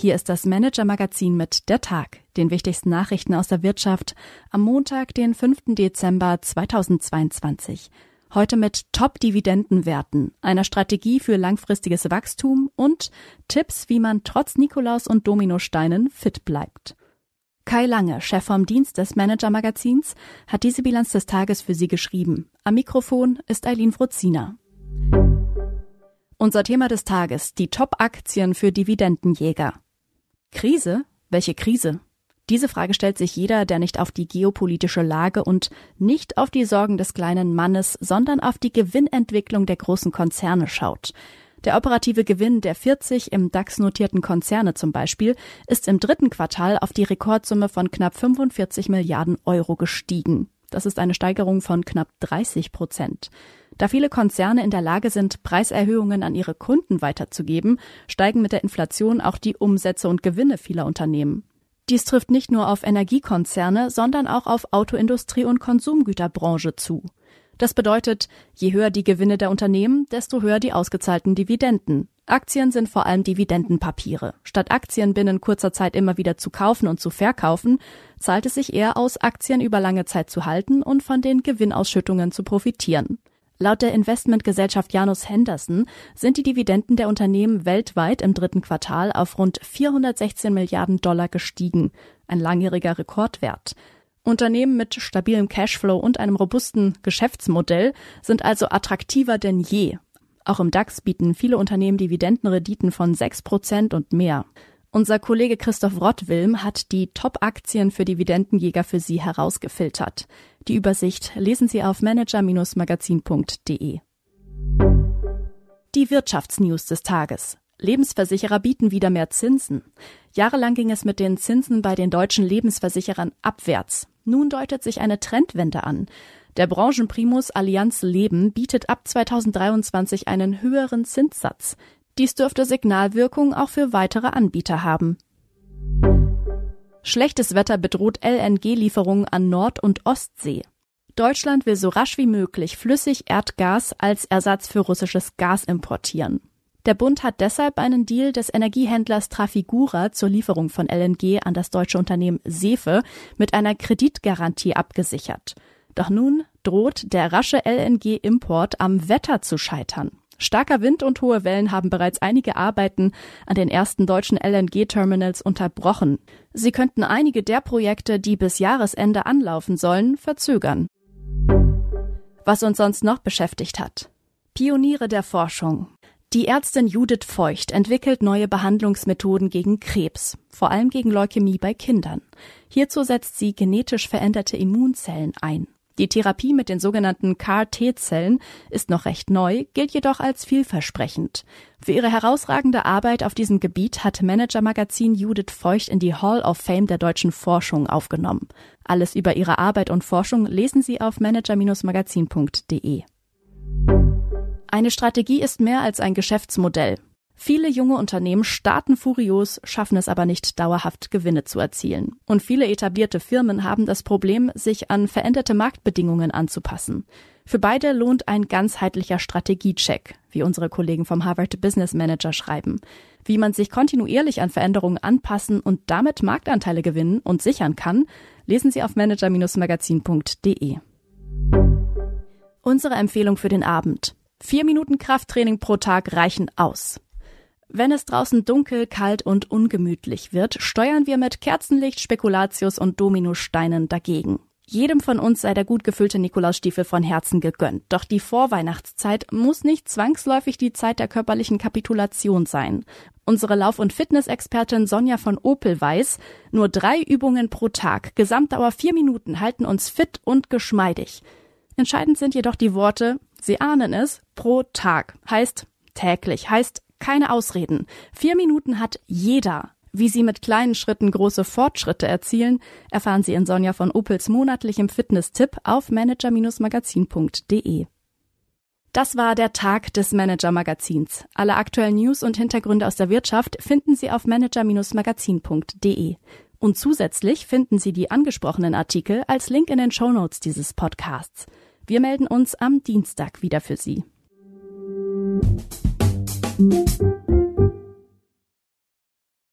Hier ist das Manager-Magazin mit Der Tag, den wichtigsten Nachrichten aus der Wirtschaft, am Montag, den 5. Dezember 2022. Heute mit Top-Dividendenwerten, einer Strategie für langfristiges Wachstum und Tipps, wie man trotz Nikolaus und Dominosteinen fit bleibt. Kai Lange, Chef vom Dienst des Manager-Magazins, hat diese Bilanz des Tages für Sie geschrieben. Am Mikrofon ist Eileen Fruzina. Unser Thema des Tages, die Top-Aktien für Dividendenjäger. Krise? Welche Krise? Diese Frage stellt sich jeder, der nicht auf die geopolitische Lage und nicht auf die Sorgen des kleinen Mannes, sondern auf die Gewinnentwicklung der großen Konzerne schaut. Der operative Gewinn der 40 im DAX notierten Konzerne zum Beispiel ist im dritten Quartal auf die Rekordsumme von knapp 45 Milliarden Euro gestiegen. Das ist eine Steigerung von knapp 30 Prozent. Da viele Konzerne in der Lage sind, Preiserhöhungen an ihre Kunden weiterzugeben, steigen mit der Inflation auch die Umsätze und Gewinne vieler Unternehmen. Dies trifft nicht nur auf Energiekonzerne, sondern auch auf Autoindustrie und Konsumgüterbranche zu. Das bedeutet, je höher die Gewinne der Unternehmen, desto höher die ausgezahlten Dividenden. Aktien sind vor allem Dividendenpapiere. Statt Aktien binnen kurzer Zeit immer wieder zu kaufen und zu verkaufen, zahlt es sich eher aus, Aktien über lange Zeit zu halten und von den Gewinnausschüttungen zu profitieren. Laut der Investmentgesellschaft Janus Henderson sind die Dividenden der Unternehmen weltweit im dritten Quartal auf rund 416 Milliarden Dollar gestiegen, ein langjähriger Rekordwert. Unternehmen mit stabilem Cashflow und einem robusten Geschäftsmodell sind also attraktiver denn je. Auch im DAX bieten viele Unternehmen Dividendenrenditen von 6 Prozent und mehr. Unser Kollege Christoph Rottwilm hat die Top-Aktien für Dividendenjäger für Sie herausgefiltert. Die Übersicht lesen Sie auf manager-magazin.de. Die Wirtschaftsnews des Tages. Lebensversicherer bieten wieder mehr Zinsen. Jahrelang ging es mit den Zinsen bei den deutschen Lebensversicherern abwärts. Nun deutet sich eine Trendwende an. Der Branchenprimus Allianz Leben bietet ab 2023 einen höheren Zinssatz. Dies dürfte Signalwirkung auch für weitere Anbieter haben. Schlechtes Wetter bedroht LNG-Lieferungen an Nord- und Ostsee. Deutschland will so rasch wie möglich flüssig Erdgas als Ersatz für russisches Gas importieren. Der Bund hat deshalb einen Deal des Energiehändlers Trafigura zur Lieferung von LNG an das deutsche Unternehmen Sefe mit einer Kreditgarantie abgesichert. Doch nun droht der rasche LNG-Import am Wetter zu scheitern. Starker Wind und hohe Wellen haben bereits einige Arbeiten an den ersten deutschen LNG-Terminals unterbrochen. Sie könnten einige der Projekte, die bis Jahresende anlaufen sollen, verzögern. Was uns sonst noch beschäftigt hat. Pioniere der Forschung. Die Ärztin Judith Feucht entwickelt neue Behandlungsmethoden gegen Krebs, vor allem gegen Leukämie bei Kindern. Hierzu setzt sie genetisch veränderte Immunzellen ein. Die Therapie mit den sogenannten CAR-T-Zellen ist noch recht neu, gilt jedoch als vielversprechend. Für ihre herausragende Arbeit auf diesem Gebiet hat Manager-Magazin Judith Feucht in die Hall of Fame der deutschen Forschung aufgenommen. Alles über ihre Arbeit und Forschung lesen Sie auf manager-magazin.de. Eine Strategie ist mehr als ein Geschäftsmodell. Viele junge Unternehmen starten furios, schaffen es aber nicht dauerhaft Gewinne zu erzielen. Und viele etablierte Firmen haben das Problem, sich an veränderte Marktbedingungen anzupassen. Für beide lohnt ein ganzheitlicher Strategiecheck, wie unsere Kollegen vom Harvard Business Manager schreiben. Wie man sich kontinuierlich an Veränderungen anpassen und damit Marktanteile gewinnen und sichern kann, lesen Sie auf manager-magazin.de. Unsere Empfehlung für den Abend. Vier Minuten Krafttraining pro Tag reichen aus. Wenn es draußen dunkel, kalt und ungemütlich wird, steuern wir mit Kerzenlicht, Spekulatius und Dominosteinen dagegen. Jedem von uns sei der gut gefüllte Nikolausstiefel von Herzen gegönnt. Doch die Vorweihnachtszeit muss nicht zwangsläufig die Zeit der körperlichen Kapitulation sein. Unsere Lauf- und Fitnessexpertin Sonja von Opel weiß, nur drei Übungen pro Tag, Gesamtdauer vier Minuten, halten uns fit und geschmeidig. Entscheidend sind jedoch die Worte, Sie ahnen es, pro Tag, heißt täglich, heißt keine Ausreden. Vier Minuten hat jeder. Wie Sie mit kleinen Schritten große Fortschritte erzielen, erfahren Sie in Sonja von Opels monatlichem Fitness-Tipp auf manager-magazin.de. Das war der Tag des Manager-Magazins. Alle aktuellen News und Hintergründe aus der Wirtschaft finden Sie auf manager-magazin.de. Und zusätzlich finden Sie die angesprochenen Artikel als Link in den Shownotes dieses Podcasts. Wir melden uns am Dienstag wieder für Sie. Thank you.